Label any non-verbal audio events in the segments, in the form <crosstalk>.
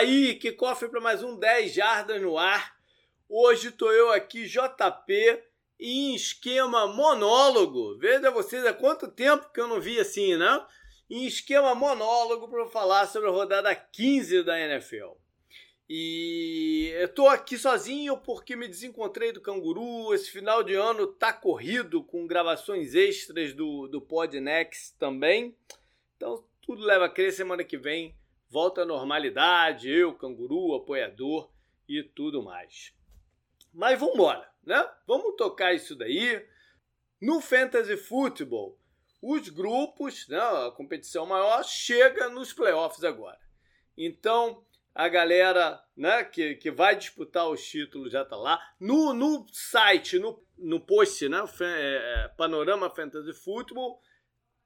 aí, que cofre para mais um 10 jardas no ar. Hoje tô eu aqui, JP, em esquema monólogo. Veja vocês, há quanto tempo que eu não vi assim, né? Em esquema monólogo para falar sobre a rodada 15 da NFL. E eu tô aqui sozinho porque me desencontrei do canguru. Esse final de ano tá corrido com gravações extras do, do Podnext também. Então tudo leva a crer semana que vem volta à normalidade, eu, canguru, apoiador e tudo mais. Mas vamos embora, né? Vamos tocar isso daí. No Fantasy Football, os grupos, né, a competição maior, chega nos playoffs agora. Então, a galera né, que, que vai disputar os títulos já está lá. No, no site, no, no post, né, é, é, Panorama Fantasy Football,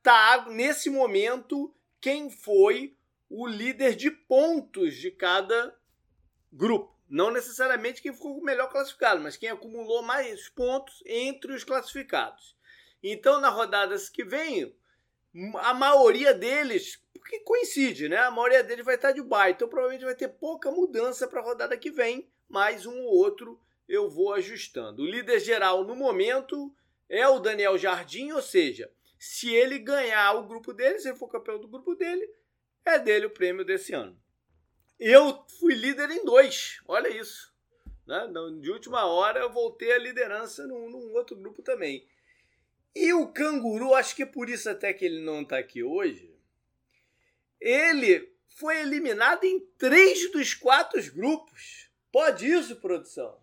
tá nesse momento quem foi o líder de pontos de cada grupo. Não necessariamente quem ficou melhor classificado, mas quem acumulou mais pontos entre os classificados. Então, na rodadas que vem, a maioria deles, porque coincide, né? A maioria deles vai estar de baixo. Então, provavelmente vai ter pouca mudança para a rodada que vem, mais um ou outro eu vou ajustando. O líder geral no momento é o Daniel Jardim, ou seja, se ele ganhar o grupo dele, se ele for campeão do grupo dele, é dele o prêmio desse ano. Eu fui líder em dois, olha isso. Né? De última hora eu voltei à liderança num, num outro grupo também. E o canguru, acho que é por isso até que ele não está aqui hoje, ele foi eliminado em três dos quatro grupos. Pode isso, produção?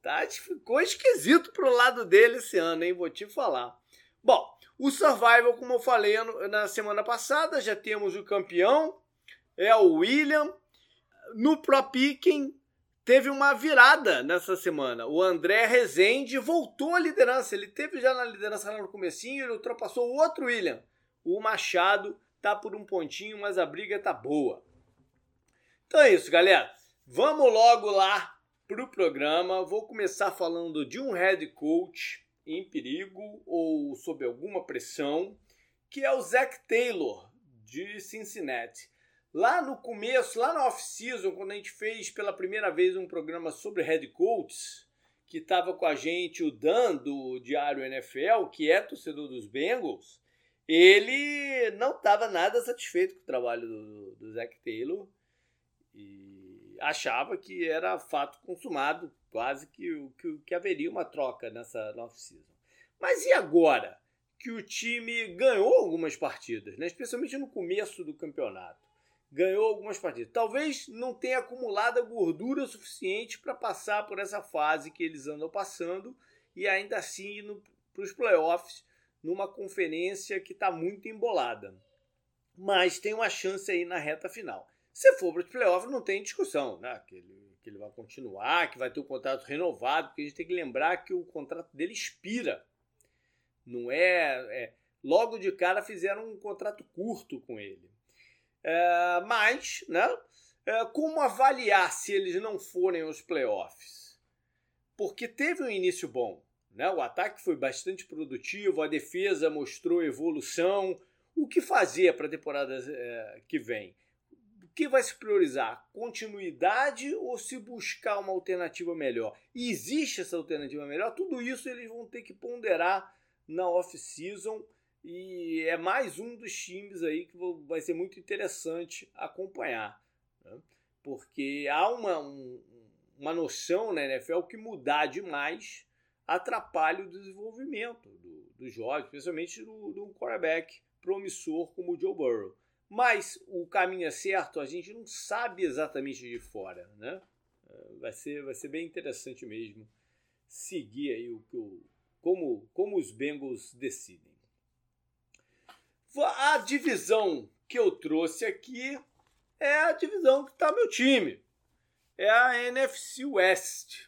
Tá, ficou esquisito pro lado dele esse ano, hein? Vou te falar. Bom, o Survival, como eu falei na semana passada, já temos o campeão, é o William. No Pro Picking, teve uma virada nessa semana. O André Rezende voltou à liderança. Ele teve já na liderança lá no comecinho, ele ultrapassou o outro William. O Machado tá por um pontinho, mas a briga tá boa. Então é isso, galera. Vamos logo lá pro programa. Vou começar falando de um head coach em perigo ou sob alguma pressão, que é o Zach Taylor, de Cincinnati. Lá no começo, lá na off-season, quando a gente fez pela primeira vez um programa sobre head coaches, que estava com a gente o Dan do Diário NFL, que é torcedor dos Bengals, ele não estava nada satisfeito com o trabalho do, do Zach Taylor e achava que era fato consumado quase que, que, que haveria uma troca nessa off-season. Mas e agora que o time ganhou algumas partidas, né? especialmente no começo do campeonato? Ganhou algumas partidas. Talvez não tenha acumulado a gordura suficiente para passar por essa fase que eles andam passando e ainda assim ir para os playoffs numa conferência que está muito embolada. Mas tem uma chance aí na reta final. Se for para os playoffs, não tem discussão. Né? Que ele que ele vai continuar, que vai ter o contrato renovado, porque a gente tem que lembrar que o contrato dele expira. Não é, é logo de cara fizeram um contrato curto com ele. É, mas, né? É, como avaliar se eles não forem aos playoffs? Porque teve um início bom. Né? O ataque foi bastante produtivo, a defesa mostrou evolução. O que fazer para a temporada é, que vem? Que vai se priorizar? Continuidade ou se buscar uma alternativa melhor? E existe essa alternativa melhor? Tudo isso eles vão ter que ponderar na off-season e é mais um dos times aí que vai ser muito interessante acompanhar. Né? Porque há uma, um, uma noção na NFL que mudar demais atrapalha o desenvolvimento do, dos jovens, especialmente do, do quarterback promissor como o Joe Burrow. Mas o caminho é certo, a gente não sabe exatamente de fora, né? É, vai ser, vai ser bem interessante mesmo seguir aí o o, como, como os Bengals decidem. A divisão que eu trouxe aqui é a divisão que está meu time. É a NFC West.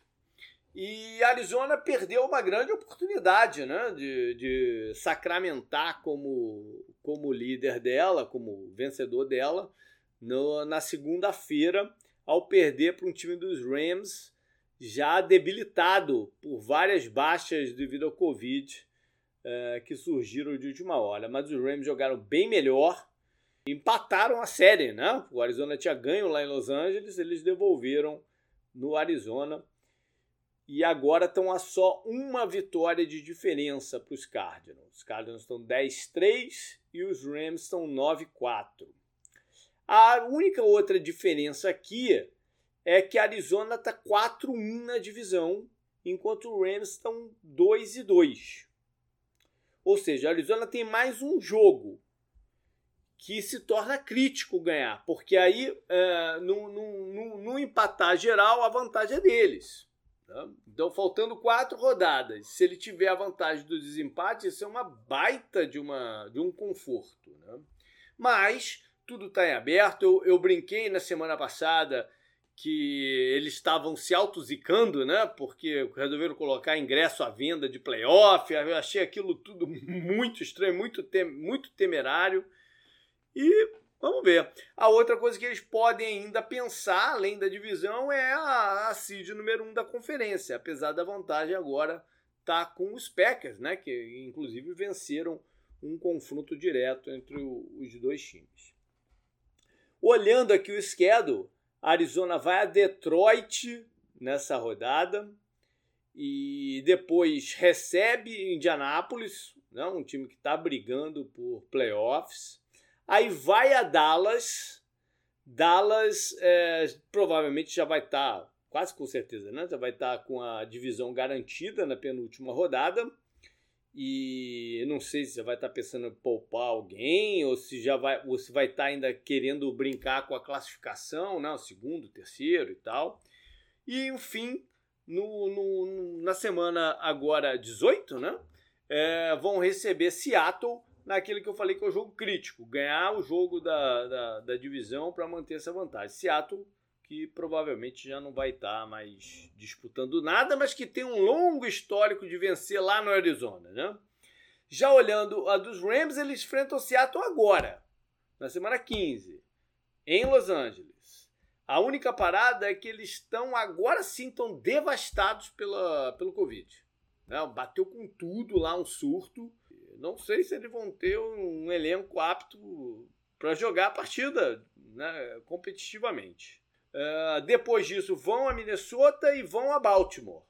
E Arizona perdeu uma grande oportunidade né, de, de sacramentar como, como líder dela, como vencedor dela, no, na segunda-feira, ao perder para um time dos Rams já debilitado por várias baixas devido ao Covid é, que surgiram de última hora. Mas os Rams jogaram bem melhor empataram a série, né? O Arizona tinha ganho lá em Los Angeles, eles devolveram no Arizona e agora estão a só uma vitória de diferença para os Cardinals. Os Cardinals estão 10-3 e os Rams estão 9-4. A única outra diferença aqui é que a Arizona está 4-1 na divisão, enquanto os Rams estão 2-2. Ou seja, a Arizona tem mais um jogo que se torna crítico ganhar, porque aí é, no, no, no, no empatar geral a vantagem é deles. Tá? Então, faltando quatro rodadas, se ele tiver a vantagem do desempate, isso é uma baita de, uma, de um conforto. Né? Mas tudo está em aberto. Eu, eu, brinquei na semana passada que eles estavam se autozicando, né? Porque resolveram colocar ingresso à venda de playoff. Eu achei aquilo tudo muito estranho, muito, tem, muito temerário. E Vamos ver. A outra coisa que eles podem ainda pensar, além da divisão, é a, a seed número 1 um da conferência, apesar da vantagem agora tá com os Packers, né, que inclusive venceram um confronto direto entre o, os dois times. Olhando aqui o schedule, Arizona vai a Detroit nessa rodada e depois recebe Indianápolis, né, um time que está brigando por playoffs. Aí vai a Dallas. Dallas é, provavelmente já vai estar, tá, quase com certeza, né? Já vai estar tá com a divisão garantida na penúltima rodada. E não sei se já vai estar tá pensando em poupar alguém ou se já vai, ou se vai estar tá ainda querendo brincar com a classificação, né? O segundo, terceiro e tal. E enfim, no, no, na semana agora 18, né? É, vão receber Seattle naquilo que eu falei que é o jogo crítico, ganhar o jogo da, da, da divisão para manter essa vantagem. Seattle, que provavelmente já não vai estar tá mais disputando nada, mas que tem um longo histórico de vencer lá no Arizona, né? Já olhando a dos Rams, eles enfrentam o Seattle agora, na semana 15, em Los Angeles. A única parada é que eles estão agora sim estão devastados pela, pelo Covid. Né? Bateu com tudo lá um surto não sei se eles vão ter um elenco apto para jogar a partida né, competitivamente. Uh, depois disso, vão a Minnesota e vão a Baltimore.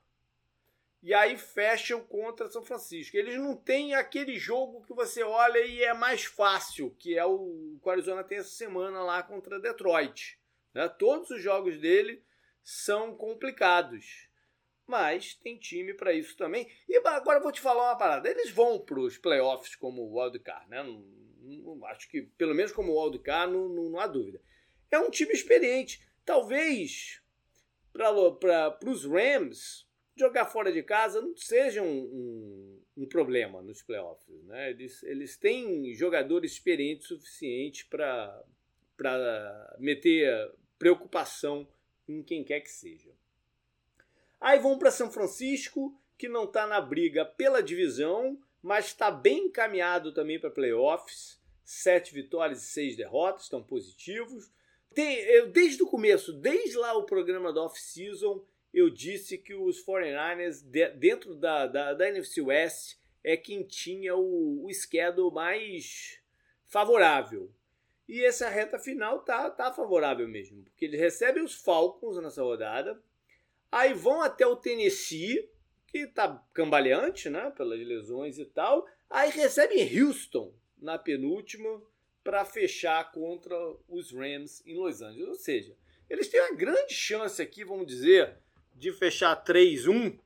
E aí fecham contra São Francisco. Eles não têm aquele jogo que você olha e é mais fácil, que é o que o Arizona tem essa semana lá contra Detroit. Né? Todos os jogos dele são complicados mas tem time para isso também. E agora vou te falar uma parada. Eles vão para os playoffs como wildcard, né? Acho que pelo menos como wildcard não, não, não há dúvida. É um time experiente. Talvez para os Rams jogar fora de casa não seja um, um, um problema nos playoffs. Né? Eles, eles têm jogadores experientes suficientes para meter preocupação em quem quer que seja. Aí vão para São Francisco, que não está na briga pela divisão, mas está bem encaminhado também para playoffs. Sete vitórias e seis derrotas, estão positivos. Tem, eu, desde o começo, desde lá o programa da off-season, eu disse que os 49ers, de, dentro da, da, da, NFC West, é quem tinha o, o schedule mais favorável. E essa reta final tá, tá favorável mesmo, porque eles recebem os Falcons nessa rodada, Aí vão até o Tennessee, que tá cambaleante, né? Pelas lesões e tal. Aí recebem Houston na penúltima para fechar contra os Rams em Los Angeles. Ou seja, eles têm uma grande chance aqui, vamos dizer, de fechar 3-1,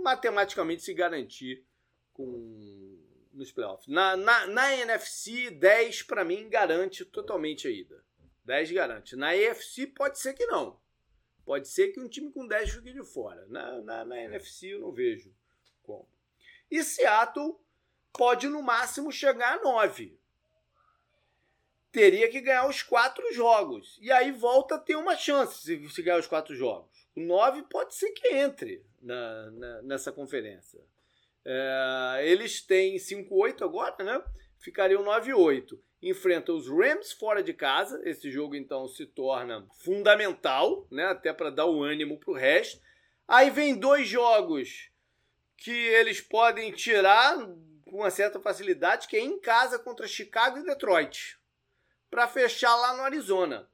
matematicamente se garantir com nos playoffs. Na, na, na NFC, 10 para mim garante totalmente a ida. 10 garante. Na EFC pode ser que não. Pode ser que um time com 10 fique de fora. Na, na, na NFC eu não vejo como. E Seattle pode no máximo chegar a 9. Teria que ganhar os quatro jogos. E aí volta a ter uma chance se, se ganhar os quatro jogos. O 9 pode ser que entre na, na nessa conferência. É, eles têm 5-8 agora, né? Ficariam 9-8 enfrenta os Rams fora de casa. Esse jogo então se torna fundamental, né? Até para dar o ânimo para o resto. Aí vem dois jogos que eles podem tirar com uma certa facilidade, que é em casa contra Chicago e Detroit. para fechar lá no Arizona.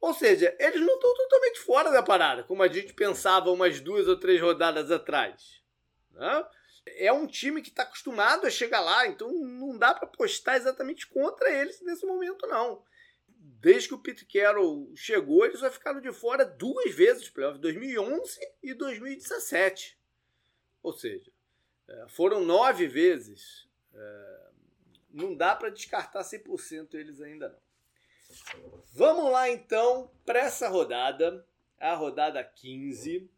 Ou seja, eles não estão totalmente fora da parada, como a gente pensava umas duas ou três rodadas atrás. Né? É um time que está acostumado a chegar lá, então não dá para postar exatamente contra eles nesse momento, não. Desde que o Pete Carroll chegou, eles só ficaram de fora duas vezes dos playoffs, 2011 e 2017. Ou seja, é, foram nove vezes. É, não dá para descartar 100% eles ainda não. Vamos lá então para essa rodada, a rodada 15,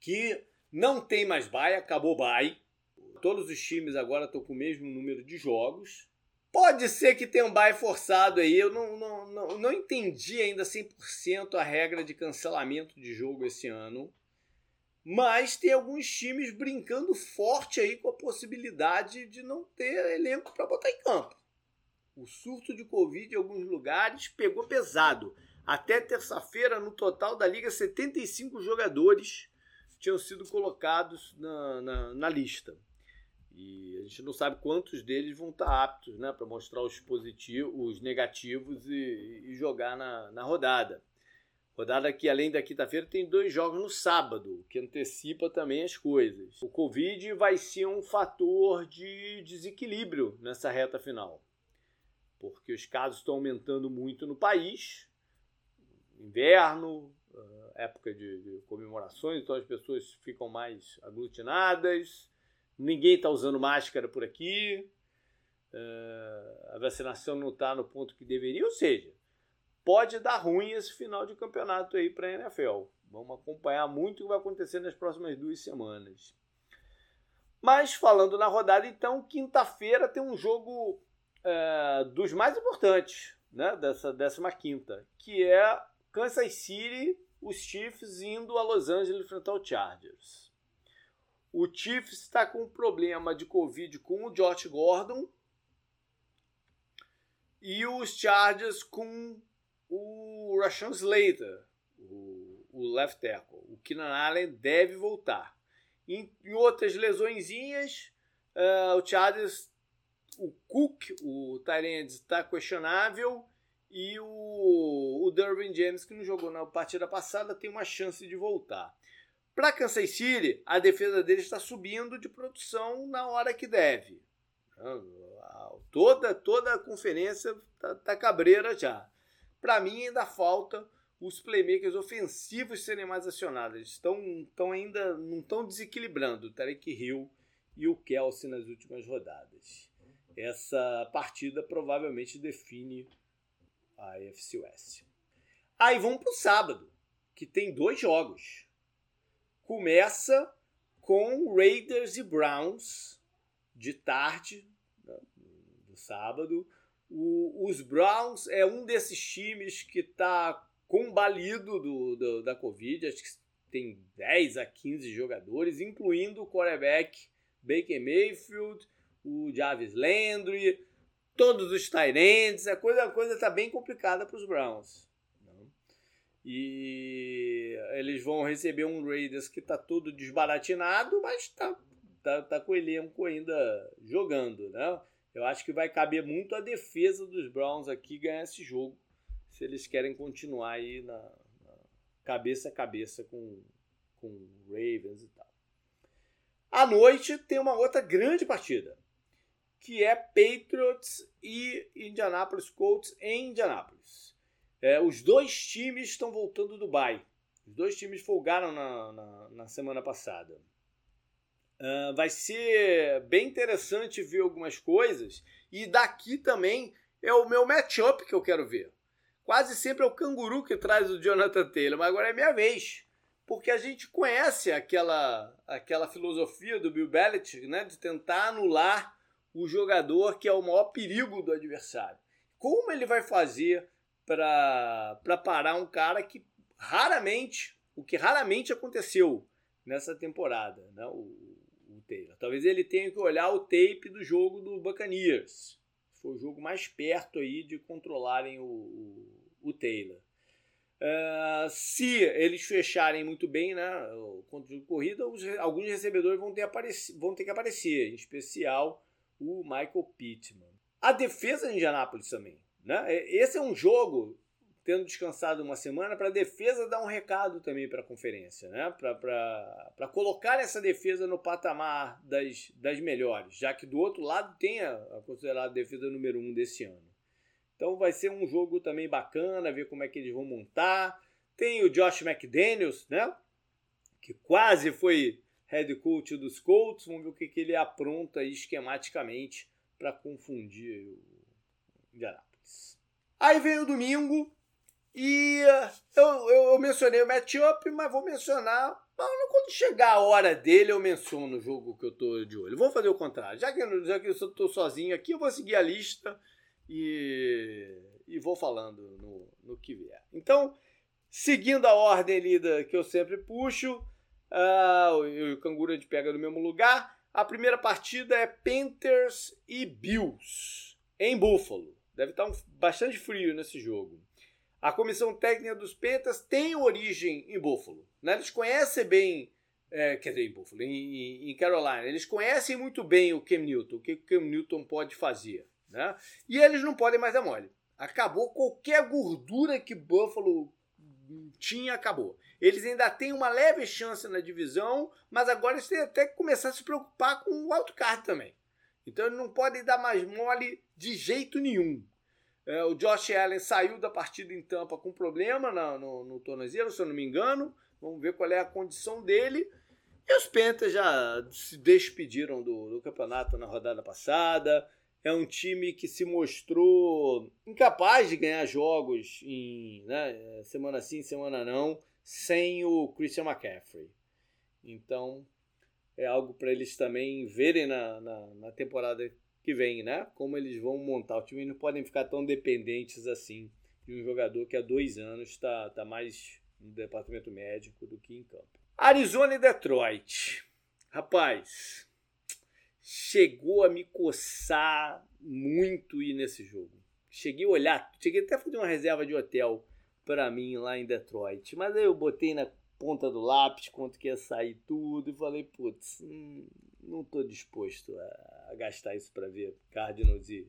que não tem mais bye, acabou bye. Todos os times agora estão com o mesmo número de jogos. Pode ser que tenha um bye forçado aí. Eu não, não, não, não entendi ainda 100% a regra de cancelamento de jogo esse ano. Mas tem alguns times brincando forte aí com a possibilidade de não ter elenco para botar em campo. O surto de Covid em alguns lugares pegou pesado. Até terça-feira, no total da liga, 75 jogadores tinham sido colocados na, na, na, lista. E a gente não sabe quantos deles vão estar aptos né, para mostrar os positivos, os negativos e, e jogar na, na rodada. Rodada que, além da quinta-feira, tem dois jogos no sábado, que antecipa também as coisas. O Covid vai ser um fator de desequilíbrio nessa reta final porque os casos estão aumentando muito no país. Inverno, ah, época de, de comemorações, então as pessoas ficam mais aglutinadas. Ninguém está usando máscara por aqui. Uh, a vacinação não está no ponto que deveria, ou seja, pode dar ruim esse final de campeonato aí para a NFL. Vamos acompanhar muito o que vai acontecer nas próximas duas semanas. Mas falando na rodada, então, quinta-feira tem um jogo é, dos mais importantes né, dessa 15, que é Kansas City, os Chiefs indo a Los Angeles enfrentar o Chargers. O Chiefs está com um problema de Covid com o Josh Gordon e os Chargers com o Rashawn Slater, o, o left tackle. O Keenan Allen deve voltar. Em, em outras lesõezinhas, uh, o Chargers o Cook, o Tyrande, está questionável. E o, o Derwin James, que não jogou na partida passada, tem uma chance de voltar. Para Kansas City, a defesa dele está subindo de produção na hora que deve. Toda, toda a conferência está tá cabreira já. Para mim, ainda falta os playmakers ofensivos serem mais acionados. Eles estão, estão ainda não estão desequilibrando o Tarek Hill e o Kelsey nas últimas rodadas essa partida provavelmente define a AFC West. Aí vamos para o sábado, que tem dois jogos. Começa com Raiders e Browns de tarde, né, do sábado. O, os Browns é um desses times que está combalido do, do, da Covid, acho que tem 10 a 15 jogadores, incluindo o quarterback Baker Mayfield o Jarvis Landry, todos os Tyrants, a coisa a coisa está bem complicada para os Browns. Né? E eles vão receber um Raiders que está todo desbaratinado, mas está tá, tá com o elenco ainda jogando. Né? Eu acho que vai caber muito a defesa dos Browns aqui ganhar esse jogo, se eles querem continuar aí na, na cabeça a cabeça com, com Ravens e tal. À noite tem uma outra grande partida que é Patriots e Indianapolis Colts em Indianapolis. É, os dois times estão voltando do bye. Os dois times folgaram na, na, na semana passada. Uh, vai ser bem interessante ver algumas coisas. E daqui também é o meu matchup que eu quero ver. Quase sempre é o canguru que traz o Jonathan Taylor, mas agora é minha vez. Porque a gente conhece aquela, aquela filosofia do Bill Belichick né, de tentar anular o jogador que é o maior perigo do adversário. Como ele vai fazer para parar um cara que raramente, o que raramente aconteceu nessa temporada, né? o, o Taylor. Talvez ele tenha que olhar o tape do jogo do Buccaneers. Foi o jogo mais perto aí de controlarem o, o, o Taylor. Uh, se eles fecharem muito bem né, o controle de corrida, os, alguns recebedores vão ter, vão ter que aparecer, em especial o Michael Pittman. A defesa de Indianápolis também. Né? Esse é um jogo, tendo descansado uma semana, para a defesa dar um recado também para a conferência, né? para colocar essa defesa no patamar das, das melhores, já que do outro lado tem a, a considerada defesa número um desse ano. Então vai ser um jogo também bacana, ver como é que eles vão montar. Tem o Josh McDaniels, né? Que quase foi head coach dos Colts. Vamos ver o que, que ele apronta esquematicamente para confundir o Indianapolis. Aí vem o domingo e uh, eu, eu, eu mencionei o matchup, mas vou mencionar. Quando chegar a hora dele, eu menciono o jogo que eu tô de olho. Vou fazer o contrário. Já que, já que eu estou sozinho aqui, eu vou seguir a lista e, e vou falando no, no que vier. Então, seguindo a ordem ali da, que eu sempre puxo, uh, o, Canguru a gente pega no mesmo lugar. A primeira partida é Panthers e Bills, em Buffalo. Deve estar um, bastante frio nesse jogo. A comissão técnica dos Panthers tem origem em Buffalo. Né? Eles conhecem bem, é, quer dizer, em Buffalo, em, em, Carolina. Eles conhecem muito bem o Cam Newton, o que o Cam Newton pode fazer. Né? E eles não podem mais dar mole. Acabou qualquer gordura que Buffalo tinha, acabou. Eles ainda têm uma leve chance na divisão, mas agora eles têm até que começar a se preocupar com o wildcard também. Então não podem dar mais mole de jeito nenhum. É, o Josh Allen saiu da partida em Tampa com problema no, no, no tornozelo, se eu não me engano. Vamos ver qual é a condição dele. E os Panthers já se despediram do, do campeonato na rodada passada é um time que se mostrou incapaz de ganhar jogos em né, semana sim, semana não, sem o Christian McCaffrey. Então é algo para eles também verem na, na, na, temporada que vem, né? Como eles vão montar o time. Eles não podem ficar tão dependentes assim de um jogador que há dois anos está tá mais no departamento médico do que em campo. Arizona e Detroit. Rapaz, chegou a me coçar muito ir nesse jogo. Cheguei a olhar, cheguei até a fazer uma reserva de hotel para mim lá em Detroit. Mas aí eu botei na ponta do lápis quanto que ia sair tudo e falei, putz, hum, não estou disposto a, gastar isso para ver Cardinals e,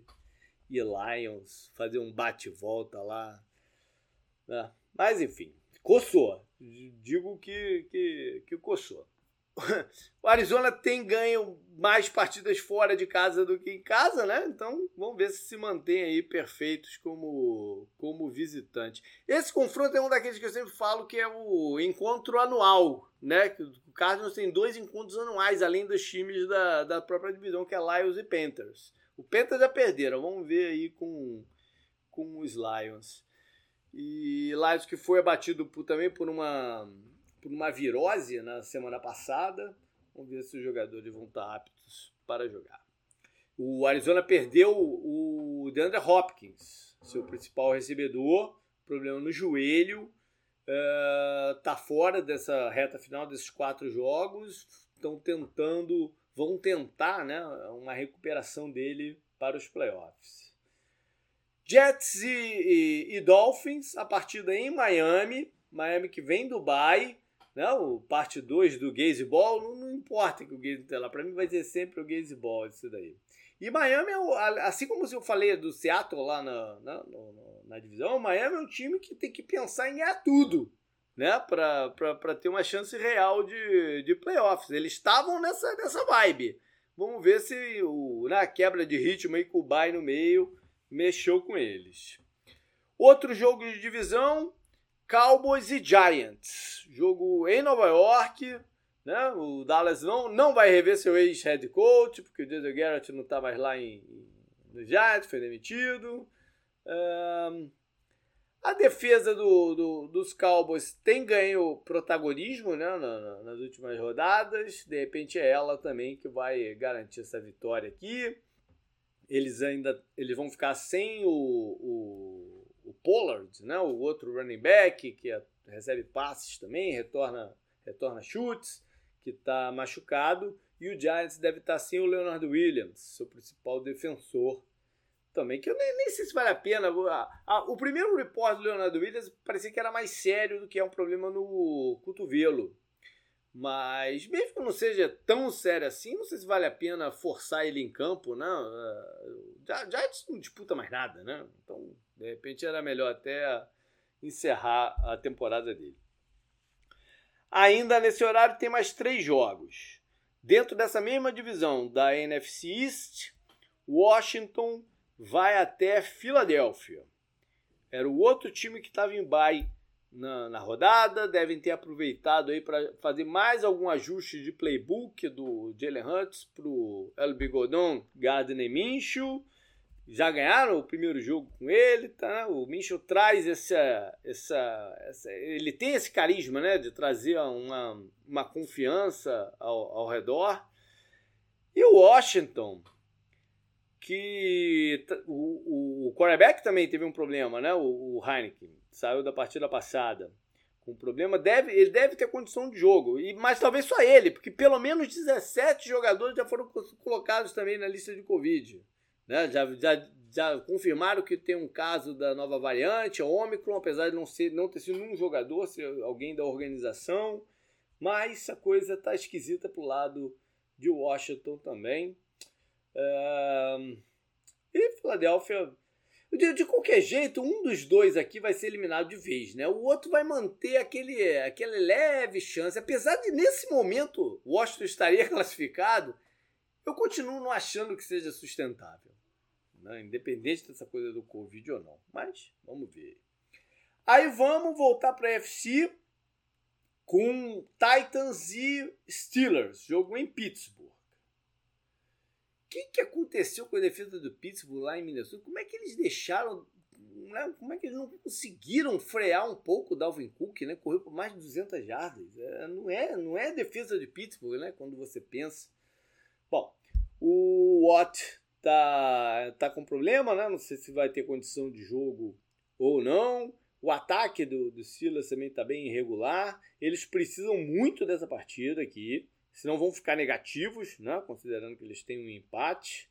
e Lions, fazer um bate-volta lá. Né? Mas enfim, coçou. Digo que, que, que coçou. <laughs> o Arizona tem ganho mais partidas fora de casa do que em casa, né? Então vamos ver se se mantém aí perfeitos como, como visitante. Esse confronto é um daqueles que eu sempre falo que é o encontro anual, né? O Cardinals tem dois encontros anuais, além dos times da, da própria divisão, que é Lions e Panthers. O Panthers já perderam, vamos ver aí com, com os Lions. E Lions que foi abatido por, também por uma por uma virose na semana passada. Vamos ver se os jogadores vão estar aptos para jogar. O Arizona perdeu o DeAndre Hopkins, seu principal recebedor, problema no joelho, uh, tá fora dessa reta final desses quatro jogos. Estão tentando, vão tentar, né, uma recuperação dele para os playoffs. Jets e, e, e Dolphins, a partida em Miami, Miami que vem do Dubai, né, o parte 2 do Gazeball, não, não importa que o Gaze esteja lá, para mim vai ser sempre o Gazeball isso daí. E Miami, é assim como eu falei do Seattle lá na, na, na, divisão, Miami é um time que tem que pensar em ganhar tudo, né? Para ter uma chance real de, de playoffs. Eles estavam nessa, nessa vibe. Vamos ver se o, na quebra de ritmo aí com o Bay no meio mexeu com eles. Outro jogo de divisão, Cowboys e Giants. Jogo em Nova York. Né? O Dallas não, não vai rever seu ex-head coach, porque o Jason Garrett não está mais lá em, no Giants, foi demitido. Um, a defesa do, do, dos Cowboys tem ganho protagonismo né, na, nas últimas rodadas. De repente é ela também que vai garantir essa vitória aqui. Eles ainda eles vão ficar sem o o Pollard, né, o outro running back que é, recebe passes também, retorna, retorna chutes, que está machucado. E o Giants deve estar tá sem o Leonard Williams, seu principal defensor também, que eu nem, nem sei se vale a pena. o primeiro report do Leonardo Williams parecia que era mais sério do que é um problema no cotovelo. Mas mesmo que não seja tão sério assim, não sei se vale a pena forçar ele em campo, né? Já, já não disputa mais nada, né? Então De repente era melhor até encerrar a temporada dele. Ainda nesse horário tem mais três jogos. Dentro dessa mesma divisão da NFC East, Washington vai até Filadélfia. Era o outro time que estava em bye na, na, rodada, devem ter aproveitado aí para fazer mais algum ajuste de playbook do Jalen Hurts para o El Bigodon Gardner Minshew. Já ganharam o primeiro jogo com ele, tá? O Minshew traz essa, essa, essa, ele tem esse carisma, né, de trazer uma, uma confiança ao, ao redor. E o Washington, que o, o, quarterback também teve um problema, né? O, o Heineken saiu da partida passada com problema, deve, ele deve ter condição de jogo, e mas talvez só ele, porque pelo menos 17 jogadores já foram colocados também na lista de Covid. Né? Já, já, já confirmaram que tem um caso da nova variante, Omicron, apesar de não, ser, não ter sido um jogador, ser alguém da organização, mas a coisa está esquisita para o lado de Washington também. Uh, e Filadélfia, de, de, qualquer jeito, um dos dois aqui vai ser eliminado de vez, né? O outro vai manter aquele, aquele leve chance. Apesar de nesse momento Washington estaria <laughs> classificado, eu continuo não achando que seja sustentável. Né? Independente dessa coisa do Covid ou não. Mas vamos ver. Aí vamos voltar para a FC com Titans e Steelers. Jogo em Pittsburgh. O que, que aconteceu com a defesa do Pittsburgh lá em Minnesota? Como é que eles deixaram. Né? Como é que eles não conseguiram frear um pouco o Dalvin Cook, né? Correu por mais de 200 jardas. É, não, é, não é defesa de Pittsburgh, né? Quando você pensa. Bom, o Watt tá, tá com problema, né? Não sei se vai ter condição de jogo ou não. O ataque do, do Silas também está bem irregular. Eles precisam muito dessa partida aqui senão vão ficar negativos, né? considerando que eles têm um empate.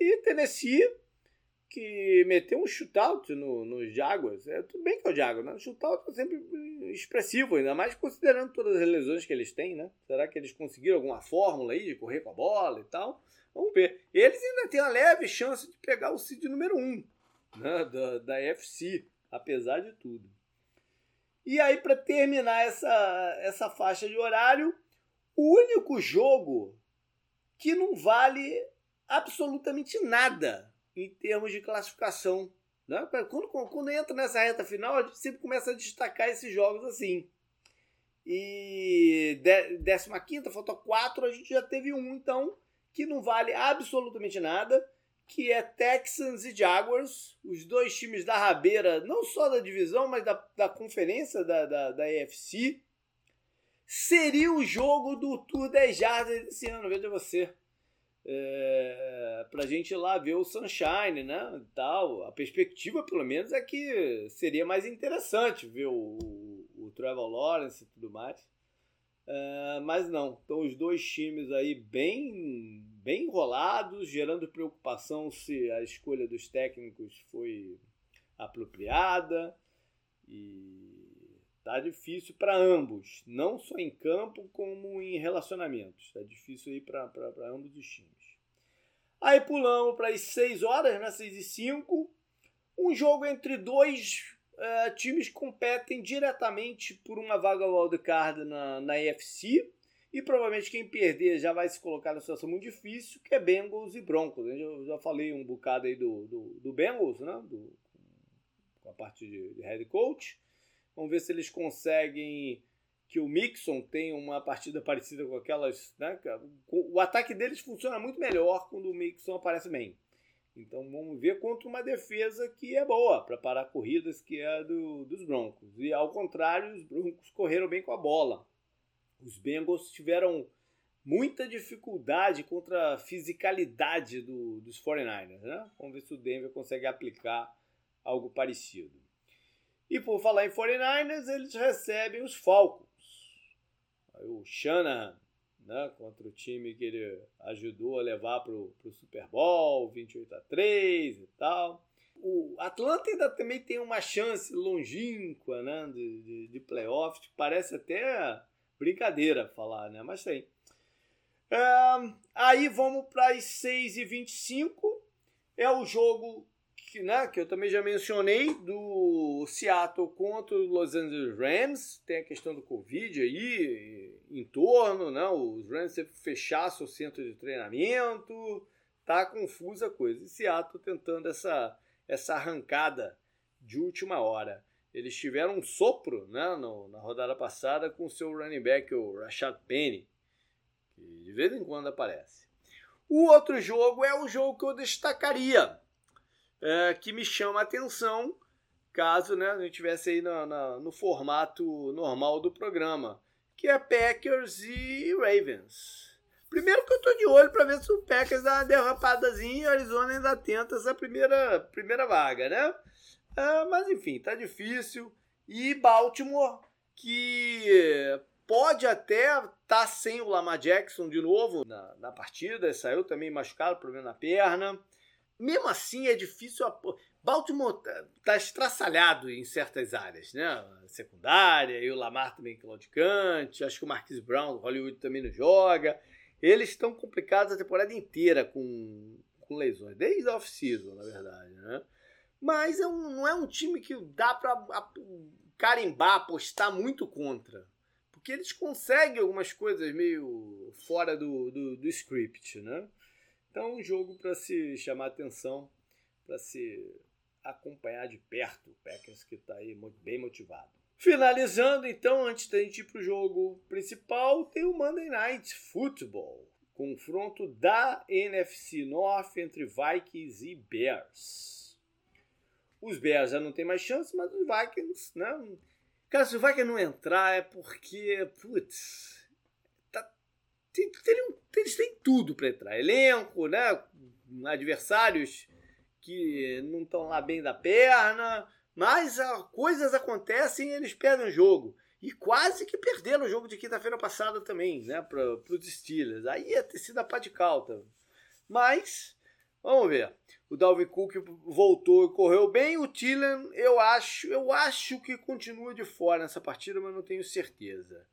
E Tennessee, que meteu um shootout no, no Jaguars, é, tudo bem que é o Jaguars, né? o shootout é sempre expressivo, ainda mais considerando todas as lesões que eles têm, né? Será que eles conseguiram alguma fórmula aí de correr com a bola e tal? Vamos ver. Eles ainda têm uma leve chance de pegar o seed número 1 um, né? da, da FC, apesar de tudo. E aí, para terminar essa, essa faixa de horário, o único jogo que não vale absolutamente nada em termos de classificação. Né? Quando, quando entra nessa reta final, a gente sempre começa a destacar esses jogos assim. E 15, falta 4, a gente já teve um, então, que não vale absolutamente nada, que é Texans e Jaguars, os dois times da rabeira, não só da divisão, mas da, da conferência da, da, da seria o jogo do Tour 10 Jardas desse ano, veja você. É, pra gente ir lá ver o Sunshine, né? Tal. A perspectiva, pelo menos, é que seria mais interessante ver o, o, o Trevor Lawrence e tudo mais. É, mas não, estão os dois times aí bem, bem enrolados, gerando preocupação se a escolha dos técnicos foi apropriada. E Tá difícil para ambos, não só em campo como em relacionamentos. Tá difícil aí para ambos os times. Aí pulamos para as 6 horas, né? 6 e 5. Um jogo entre dois uh, times competem diretamente por uma vaga wildcard na, na EFC. E provavelmente quem perder já vai se colocar numa situação muito difícil, que é Bengals e Broncos. Eu já falei um bocado aí do, do, do Bengals, né? Do, com a parte de, de head coach. Vamos ver se eles conseguem que o Mixon tenha uma partida parecida com aquelas. Né? O ataque deles funciona muito melhor quando o Mixon aparece bem. Então vamos ver contra uma defesa que é boa para parar corridas, que é a do, dos Broncos. E ao contrário, os Broncos correram bem com a bola. Os Bengals tiveram muita dificuldade contra a fisicalidade do, dos 49ers. Né? Vamos ver se o Denver consegue aplicar algo parecido. E por falar em 49ers, eles recebem os Falcons. Aí o Shanahan, né, contra o time que ele ajudou a levar para o Super Bowl, 28 a 3 e tal. O Atlanta ainda também tem uma chance longínqua né, de, de, de playoffs. Parece até brincadeira falar, né? Mas tem. aí vamos para as 6 e 25 É o jogo que, né, que eu também já mencionei, do Seattle contra o Los Angeles Rams. Tem a questão do Covid aí em torno, né? Os Rams fechar seu centro de treinamento. Tá confusa a coisa. E Seattle tentando essa, essa arrancada de última hora. Eles tiveram um sopro né, no, na rodada passada com o seu running back, o Rashad Penny, que de vez em quando aparece. O outro jogo é o jogo que eu destacaria, é, que me chama a atenção, caso né, a gente estivesse aí no, no, no formato normal do programa, que é Packers e Ravens. Primeiro que eu tô de olho para ver se o Packers dá uma derrapadazinha e o Arizona ainda tenta essa primeira, primeira vaga, né? Ah, mas enfim, tá difícil. E Baltimore, que pode até estar tá sem o Lamar Jackson de novo na, na partida, saiu também machucado, problema na perna. Mesmo assim, é difícil. Baltimore tá, tá estraçalhado em certas áreas, né? Secundária, e o Lamar também claudicante. Acho que o Marquis Brown, Hollywood, também não joga. Eles estão complicados a temporada inteira com, com lesões, desde a off-season, na verdade, né? Mas é um, não é um time que dá para carimbar, apostar muito contra. Porque eles conseguem algumas coisas meio fora do, do, do script, né? Então é um jogo para se chamar atenção, para se acompanhar de perto o Packers que está aí bem motivado. Finalizando, então, antes da gente ir para o jogo principal, tem o Monday Night Football. Confronto da NFC North entre Vikings e Bears. Os Bears já não tem mais chance, mas os Vikings, né? Cara, se o Vikings não entrar é porque, putz, tá, tem, tem, eles têm tudo para entrar. Elenco, né? Adversários que não estão lá bem da perna, mas a, coisas acontecem e eles perdem o jogo. E quase que perderam o jogo de quinta-feira passada também, né? Para os Steelers. Aí ia ter sido a pá de calta. Mas Vamos ver. O Dalvin Cook voltou e correu bem. O Tillen, eu acho, eu acho que continua de fora nessa partida, mas não tenho certeza.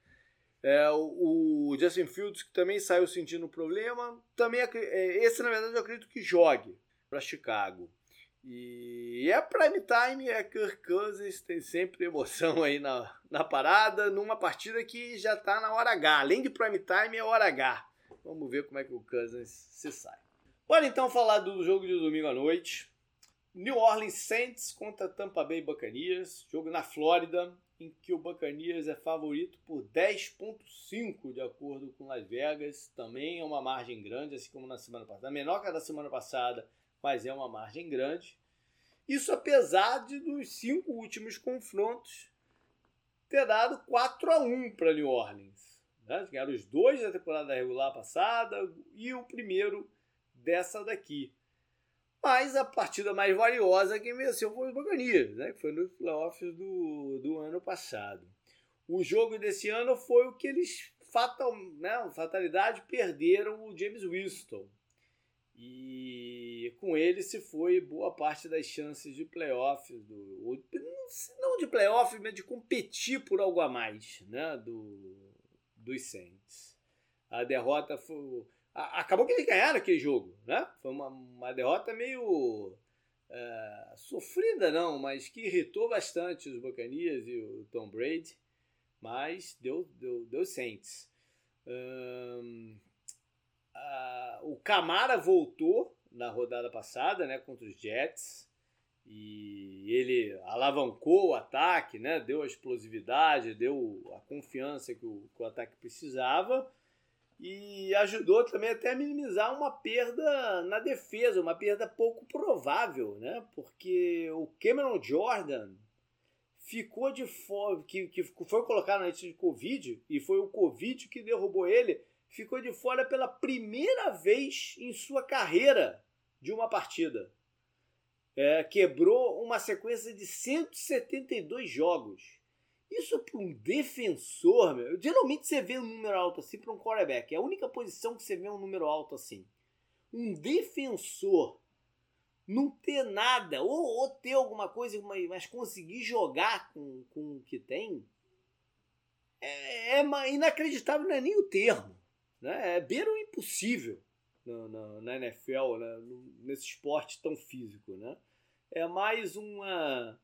É, o, o Justin Fields, que também saiu sentindo problema, também é, esse na verdade eu acredito que jogue para Chicago. E é prime time, é Kirk Cousins, tem sempre emoção aí na, na parada, numa partida que já está na hora H. Além de prime time, é hora H. Vamos ver como é que o Cousins se sai. Bora então falar do jogo de domingo à noite. New Orleans Saints contra Tampa Bay Buccaneers, jogo na Flórida, em que o Buccaneers é favorito por 10.5 de acordo com Las Vegas. Também é uma margem grande, assim como na semana passada. Menor que a da semana passada, mas é uma margem grande. Isso apesar de dos cinco últimos confrontos ter dado 4 a 1 para New Orleans. Né? Ganharam os dois da temporada regular passada e o primeiro dessa daqui. Mas a partida mais valiosa quem venceu foi os Buccaneers, né? que foi nos playoffs do, do ano passado. O jogo desse ano foi o que eles, fatal, né, fatalidade, perderam o James Winston. E com ele se foi boa parte das chances de playoffs, do, não de playoffs, mas de competir por algo a mais né, do, dos Saints. A derrota foi acabou que eles ganharam aquele jogo, né? Foi uma, uma derrota meio é, sofrida, não, mas que irritou bastante os Buccaneers e o Tom Brady, mas deu, deu, deu Saints. Um, o Camara voltou na rodada passada, né, contra os Jets, e ele alavancou o ataque, né, deu a explosividade, deu a confiança que o, que o ataque precisava e ajudou também até a minimizar uma perda na defesa, uma perda pouco provável, né? Porque o Cameron Jordan ficou de fora, que, que foi colocado na lista de Covid, e foi o Covid que derrubou ele, ficou de fora pela primeira vez em sua carreira de uma partida. É, quebrou uma sequência de 172 jogos. Isso para um defensor, meu. Geralmente você vê um número alto assim para um quarterback. É a única posição que você vê um número alto assim. Um defensor não ter nada, ou, ou ter alguma coisa, mas conseguir jogar com, com o que tem, é, é inacreditável, não é nem o termo. Né? É beira o impossível na, na, NFL, né? nesse esporte tão físico. Né? é mais uma,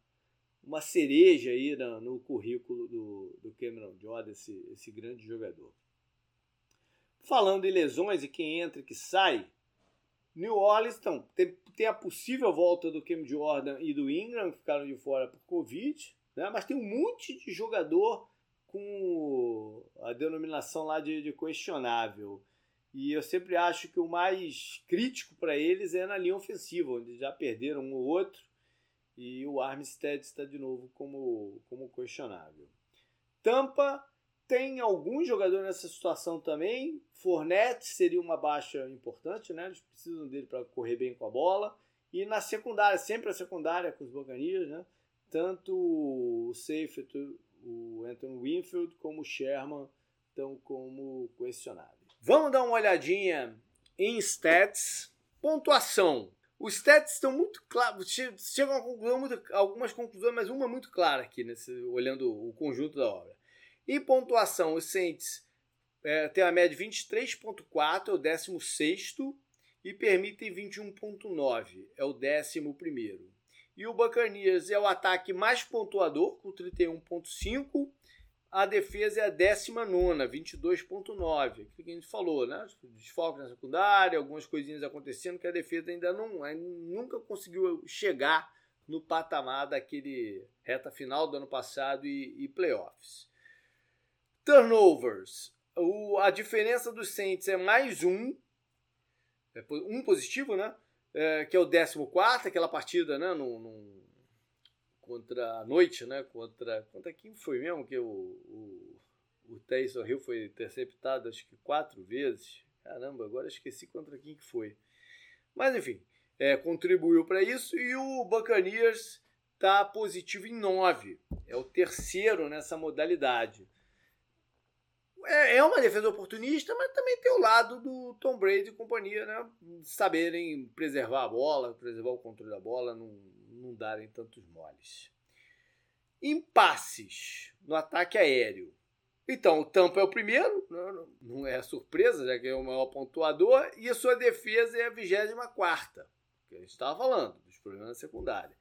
uma cereja aí no, no currículo do, do Cameron Jordan, esse, esse grande jogador. Falando em lesões e quem entra e que sai, New Orleans então, tem, tem a possível volta do Cam Jordan e do Ingram, que ficaram de fora por Covid, né? mas tem um monte de jogador com a denominação lá de, de questionável. E eu sempre acho que o mais crítico para eles é na linha ofensiva, onde já perderam um ou outro e o Armstead está de novo como, como questionável. Tampa tem alguns jogadores nessa situação também. Fournette seria uma baixa importante, né? Eles precisam dele para correr bem com a bola. E na secundária, sempre a secundária com os Bocanias, né? Tanto o Seifert, o Anthony Winfield, como o Sherman estão como questionáveis. Vamos dar uma olhadinha em stats. Pontuação. Os stats estão muito claros, chegam a conclusão muito, algumas conclusões, mas uma muito clara aqui, nesse, olhando o conjunto da obra. Em pontuação, os Saints é, têm a média de 23,4, é o 16 e permitem 21,9, é o 11. E o Buccaneers é o ataque mais pontuador, com 31,5. A defesa é a 19, 22,9. Aquilo que a gente falou, né? Desfoque na secundária, algumas coisinhas acontecendo que a defesa ainda não, nunca conseguiu chegar no patamar daquele reta final do ano passado e, e playoffs. Turnovers. O, a diferença dos Saints é mais um. É um positivo, né? É, que é o 14, aquela partida, né? No, no, contra a noite, né? Contra, contra quem foi mesmo que o, o, o Tyson Hill foi interceptado, acho que quatro vezes. Caramba, agora esqueci contra quem que foi. Mas enfim, é, contribuiu para isso e o Buccaneers está positivo em 9. É o terceiro nessa modalidade é, é uma defesa oportunista, mas também tem o lado do Tom Brady e companhia, né? Saberem preservar a bola, preservar o controle da bola, não, não darem tantos moles. Impasses no ataque aéreo. Então, o Tampa é o primeiro, não é surpresa, já que é o maior pontuador, e a sua defesa é a 24, que a gente estava falando, dos problemas secundários.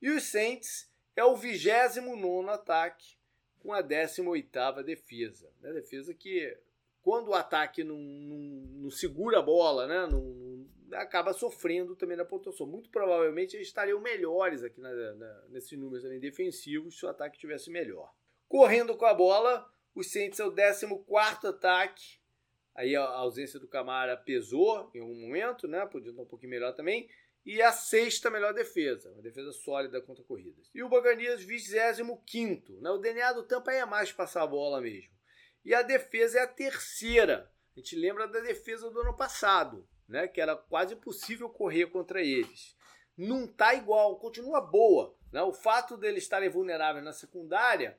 E os Saints é o 29 ataque, com a 18ª defesa. Né? Defesa que, quando o ataque não, não, não segura a bola, né? Não, não, acaba sofrendo também na pontuação. Muito provavelmente eles estariam melhores aqui na, na, nesses números também defensivos se o ataque tivesse melhor. Correndo com a bola, o Saints é o 14º ataque. Aí a ausência do Camara pesou em algum momento, né? Podia estar um pouquinho melhor também e a sexta melhor defesa, uma defesa sólida contra corridas. E o Buccaneers 25 né? O DNA do Tampa é mais passar a bola mesmo. E a defesa é a terceira. A gente lembra da defesa do ano passado, né? Que era quase impossível correr contra eles. Não tá igual, continua boa. Né? O fato deles estarem vulneráveis na secundária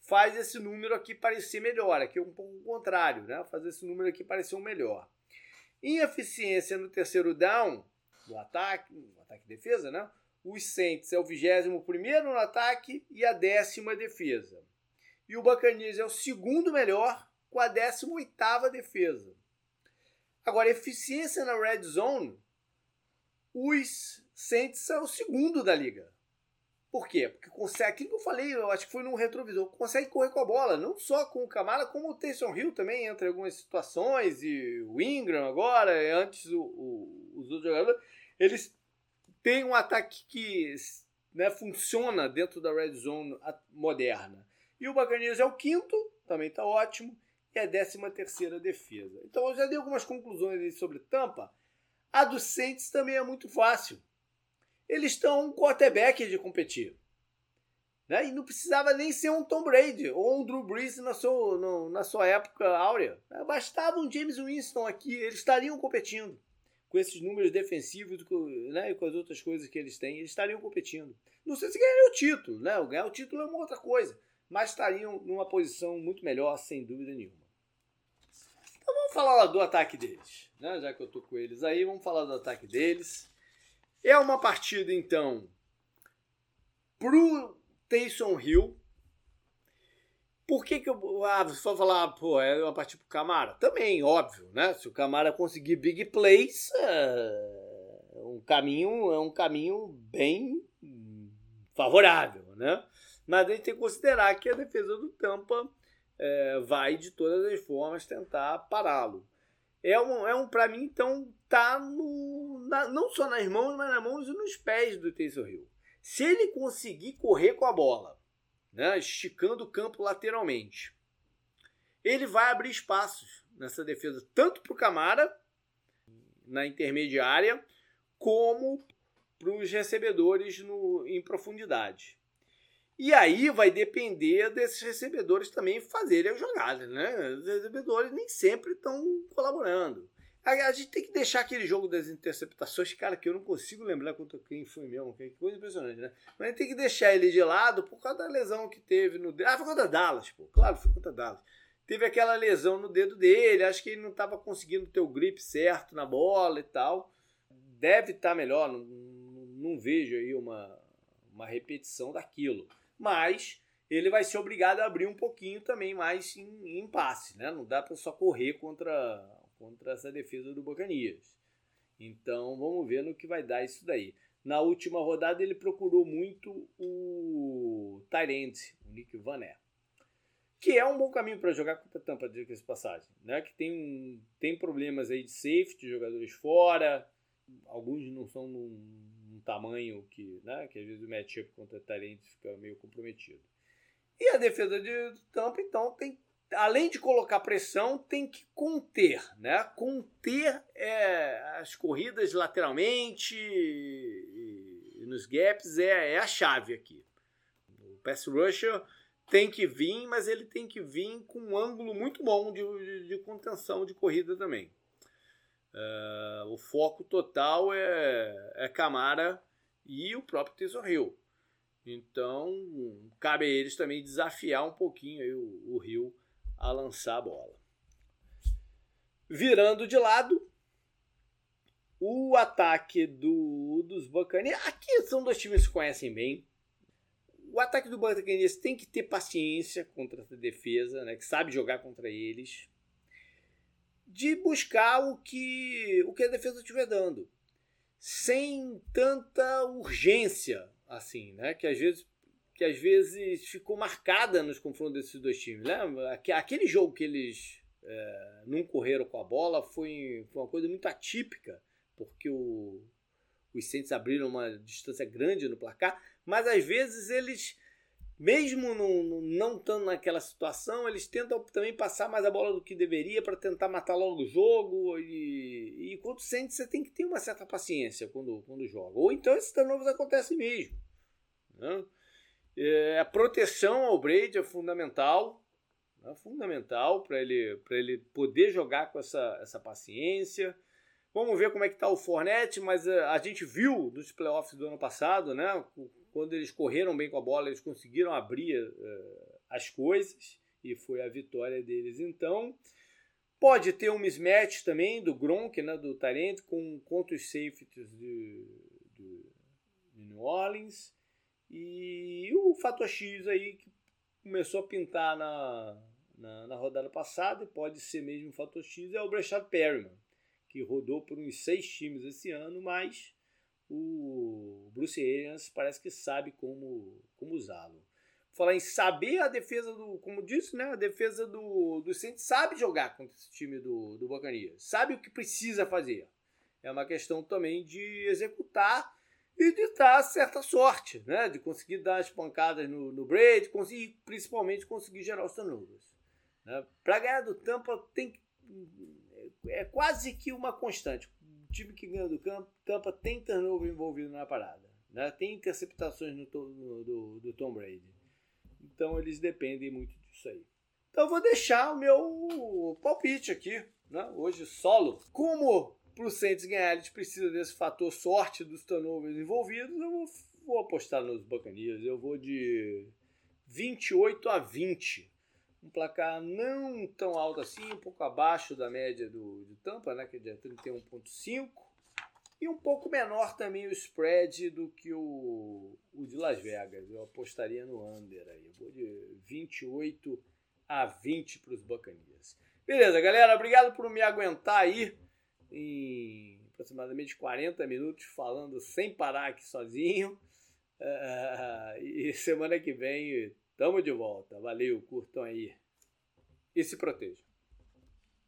faz esse número aqui parecer melhor. Aqui é um pouco o contrário, né? Faz esse número aqui parecer um melhor. Em eficiência no terceiro down, do ataque, ataque e defesa, né? Os Saints é o 21 no ataque e a décima defesa. E o Buccaneers é o segundo melhor com a 18 defesa. Agora, eficiência na red zone, os Saints são o segundo da liga. Por quê? Porque consegue, aquilo que eu falei, eu acho que foi num retrovisor, consegue correr com a bola, não só com o Camara, como o Taysom Hill também entra em algumas situações, e o Ingram agora, antes o, o, os outros jogadores eles têm um ataque que né, funciona dentro da red zone moderna. E o Buccaneers é o quinto, também está ótimo, e é a décima terceira defesa. Então eu já dei algumas conclusões sobre Tampa. A do Saints também é muito fácil. Eles estão um quarterback de competir. Né? E não precisava nem ser um Tom Brady ou um Drew Brees na sua, no, na sua época áurea. Bastava um James Winston aqui, eles estariam competindo com esses números defensivos né, e com as outras coisas que eles têm, eles estariam competindo. Não sei se ganhariam o título, né? Ganhar o título é uma outra coisa, mas estariam numa posição muito melhor, sem dúvida nenhuma. Então vamos falar do ataque deles, né? Já que eu tô com eles aí, vamos falar do ataque deles. É uma partida então pro Taysom Hill, por que, que eu. Ah, você falar, pô, é uma partida pro Camara? Também, óbvio, né? Se o Camara conseguir big plays, é, um caminho é um caminho bem favorável, né? Mas a gente tem que considerar que a defesa do Tampa é, vai de todas as formas tentar pará-lo. É um, é um para mim, então, tá no, na, não só nas mãos, mas nas mãos e nos pés do Taysom Hill. Se ele conseguir correr com a bola, né, esticando o campo lateralmente, ele vai abrir espaços nessa defesa, tanto para o Camara, na intermediária, como para os recebedores no, em profundidade. E aí vai depender desses recebedores também fazerem as jogadas, né? Os recebedores nem sempre estão colaborando. A, gente tem que deixar aquele jogo das interceptações, cara, que eu não consigo lembrar contra quem foi mesmo, que coisa impressionante, né? Mas a gente tem que deixar ele de lado por causa da lesão que teve no dedo. Ah, foi contra Dallas, pô. Claro, foi contra Dallas. Teve aquela lesão no dedo dele, acho que ele não estava conseguindo ter o grip certo na bola e tal. Deve estar tá melhor, não, não vejo aí uma, uma repetição daquilo mas ele vai ser obrigado a abrir um pouquinho também mais em, em passe, né? Não dá para só correr contra, contra essa defesa do Bacanias. Então vamos ver no que vai dar isso daí. Na última rodada ele procurou muito o Tyrant, o Nick Vané, que é um bom caminho para jogar contra a Tampa, essa passagem, né? Que tem, tem problemas aí de safety, jogadores fora, alguns não são num, tamanho que, né, que às vezes o matchup contra Tarente fica meio comprometido. E a defesa de Tampa, então, tem, além de colocar pressão, tem que conter, né? Conter é, as corridas lateralmente e, e nos gaps é, é, a chave aqui. O pass rusher tem que vir, mas ele tem que vir com um ângulo muito bom de, de, de contenção de corrida também. Uh, o foco total é, é Camara e o próprio Taysom Hill. Então, cabe a eles também desafiar um pouquinho aí o, o Hill a lançar a bola. Virando de lado, o ataque do, dos Buccaneers. Aqui são dois times que se conhecem bem. O ataque do Buccaneers tem que ter paciência contra essa defesa, né, que sabe jogar contra eles de buscar o que, o que a defesa estiver dando, sem tanta urgência, assim, né? Que às vezes que às vezes ficou marcada nos confrontos desses dois times. Lembra? Aquele jogo que eles é, não correram com a bola foi, foi uma coisa muito atípica, porque o, os Saints abriram uma distância grande no placar, mas às vezes eles mesmo não, não estando naquela situação, eles tentam também passar mais a bola do que deveria para tentar matar logo o jogo. E, e quando sente, você tem que ter uma certa paciência quando, quando joga. Ou então esses turnovers acontecem mesmo. Né? É, a proteção ao Brady é fundamental. É fundamental para ele, ele poder jogar com essa, essa paciência. Vamos ver como é que está o Fornette, mas a, eh, a gente viu nos playoffs do ano passado, né? quando eles correram bem com a bola, eles conseguiram abrir uh, as coisas e foi a vitória deles. Então, pode ter um mismatch também do Gronk, né, do Tarente, com contra os safeties de, de, de New Orleans. E o fator X aí que começou a pintar na, na, na, rodada passada, e pode ser mesmo o fator X, é o Brashad Perryman, que rodou por uns seis times esse ano, mas o Bruce Arians parece que sabe como, como usá-lo. Falar em saber a defesa do, como disse, né, a defesa do, do Saints sabe jogar contra esse time do, do Buccaneers, sabe o que precisa fazer. É uma questão também de executar e de dar certa sorte, né, de conseguir dar as pancadas no, no Brady, conseguir, principalmente conseguir gerar os turnovers. Né. Para ganhar do Tampa tem é quase que uma constante time que ganha do campo, Tampa tem turnover envolvido na parada. Né? Tem interceptações no, no do, do Tom Brady. Então eles dependem muito disso aí. Então eu vou deixar o meu palpite aqui, né? hoje solo. Como para o Saints ganhar eles precisam desse fator sorte dos turnovers envolvidos, eu vou, vou apostar nos Buccaneers. Eu vou de 28 a 20 um placar não tão alto assim, um pouco abaixo da média do, de Tampa, né, que é de 31,5. E um pouco menor também o spread do que o, o de Las Vegas. Eu apostaria no under aí. Eu vou de 28 a 20 para os Buccaneers. Beleza, galera. Obrigado por me aguentar aí em aproximadamente 40 minutos falando sem parar aqui sozinho. Uh, e semana que vem Tamo de volta. Valeu, curtam aí. E se protejam.